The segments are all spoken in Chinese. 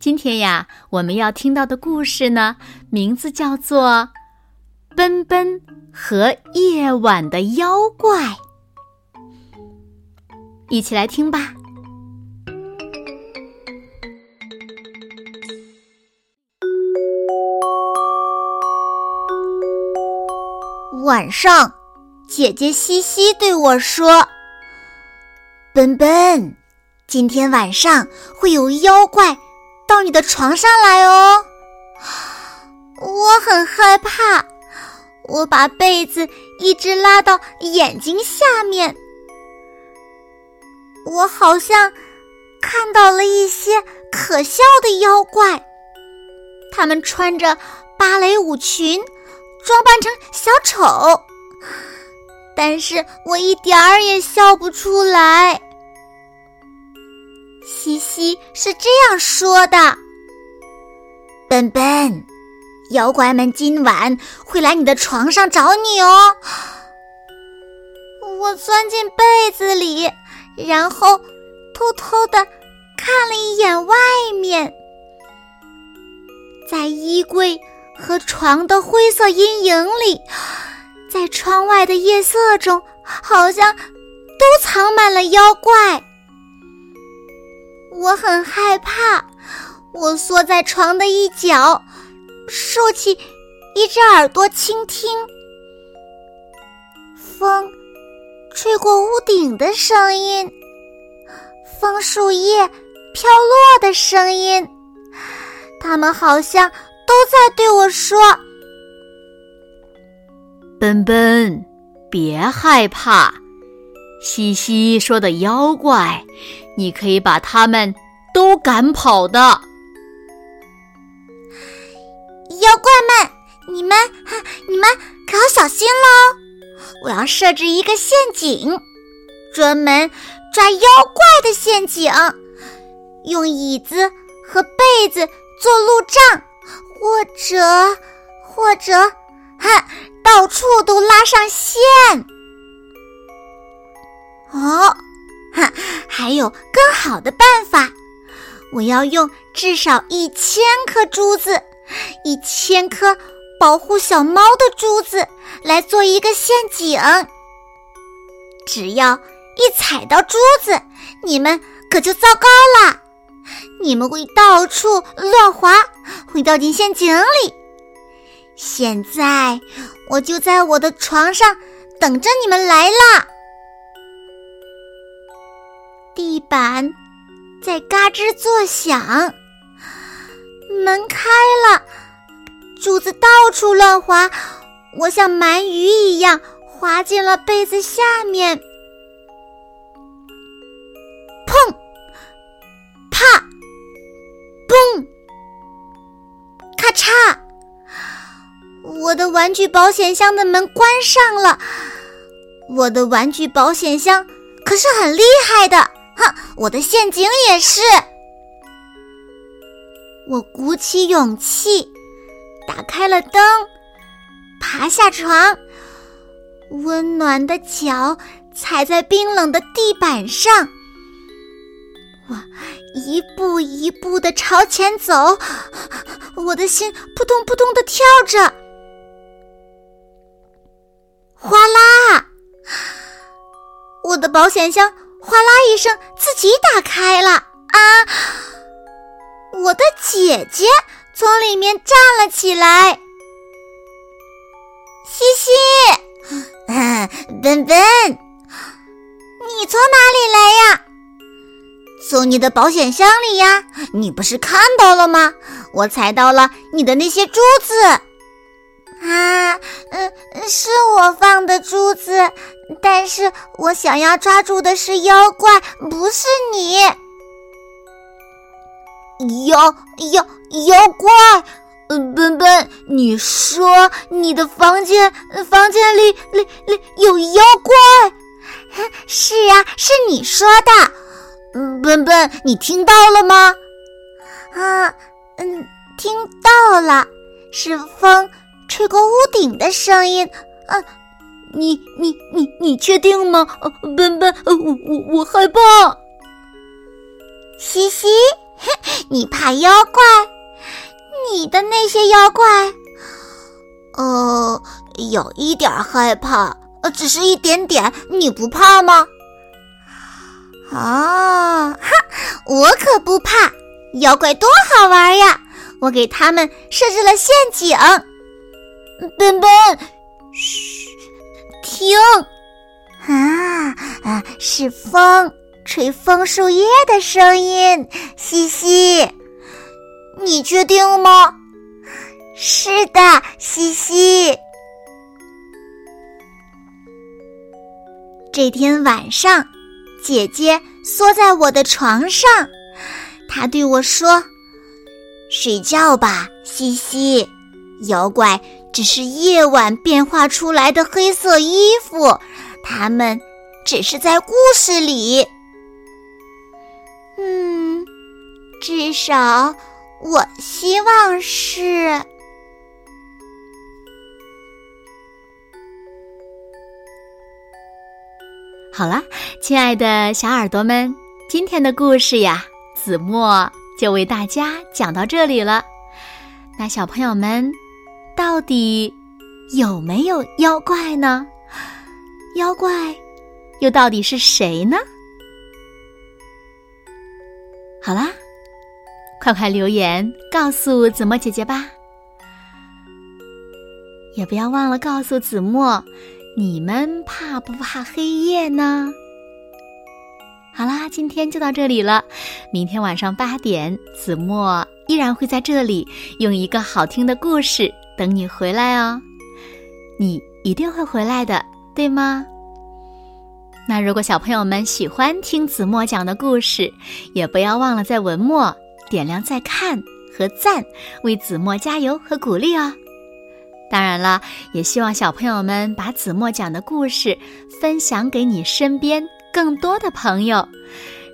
今天呀，我们要听到的故事呢，名字叫做《奔奔和夜晚的妖怪》，一起来听吧。晚上，姐姐西西对我说：“奔奔，今天晚上会有妖怪。”到你的床上来哦！我很害怕，我把被子一直拉到眼睛下面。我好像看到了一些可笑的妖怪，他们穿着芭蕾舞裙，装扮成小丑，但是我一点儿也笑不出来。西西是这样说的：“笨笨，妖怪们今晚会来你的床上找你哦。”我钻进被子里，然后偷偷的看了一眼外面，在衣柜和床的灰色阴影里，在窗外的夜色中，好像都藏满了妖怪。我很害怕，我缩在床的一角，竖起一只耳朵倾听风吹过屋顶的声音，枫树叶飘落的声音，他们好像都在对我说：“奔奔，别害怕。”西西说的妖怪。你可以把他们都赶跑的，妖怪们，你们你们可要小心喽！我要设置一个陷阱，专门抓妖怪的陷阱，用椅子和被子做路障，或者或者，哈，到处都拉上线。哦。哈，还有更好的办法！我要用至少一千颗珠子，一千颗保护小猫的珠子来做一个陷阱。只要一踩到珠子，你们可就糟糕了，你们会到处乱滑，会掉进陷阱里。现在我就在我的床上等着你们来啦！板在嘎吱作响，门开了，柱子到处乱滑，我像鳗鱼一样滑进了被子下面。砰！啪！嘣！咔嚓！我的玩具保险箱的门关上了，我的玩具保险箱可是很厉害的。我的陷阱也是。我鼓起勇气，打开了灯，爬下床，温暖的脚踩在冰冷的地板上。我一步一步的朝前走，我的心扑通扑通的跳着。哗啦，我的保险箱。哗啦一声，自己打开了啊！我的姐姐从里面站了起来。西西，笨笨，你从哪里来呀？从你的保险箱里呀！你不是看到了吗？我踩到了你的那些珠子。啊，嗯，是我放的珠子，但是我想要抓住的是妖怪，不是你。妖妖妖怪，嗯，笨笨，你说你的房间房间里里里有妖怪？是啊，是你说的。笨笨，你听到了吗？啊，嗯，听到了，是风吹过屋顶的声音。嗯，你你你你确定吗？呃，笨笨，我我我害怕。西西，你怕妖怪？你的那些妖怪，呃，有一点害怕，呃，只是一点点。你不怕吗？啊，哈，我可不怕，妖怪多好玩呀！我给他们设置了陷阱。笨笨，嘘，听，啊啊，是风吹枫树叶的声音，嘻嘻。你确定吗？是的，西西。这天晚上，姐姐缩在我的床上，她对我说：“睡觉吧，西西。妖怪只是夜晚变化出来的黑色衣服，他们只是在故事里。嗯，至少。”我希望是。好了，亲爱的小耳朵们，今天的故事呀，子墨就为大家讲到这里了。那小朋友们，到底有没有妖怪呢？妖怪又到底是谁呢？好啦。快快留言告诉子墨姐姐吧，也不要忘了告诉子墨，你们怕不怕黑夜呢？好啦，今天就到这里了，明天晚上八点，子墨依然会在这里用一个好听的故事等你回来哦。你一定会回来的，对吗？那如果小朋友们喜欢听子墨讲的故事，也不要忘了在文末。点亮再看和赞，为子墨加油和鼓励哦！当然了，也希望小朋友们把子墨讲的故事分享给你身边更多的朋友，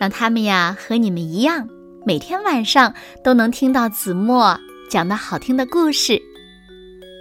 让他们呀和你们一样，每天晚上都能听到子墨讲的好听的故事，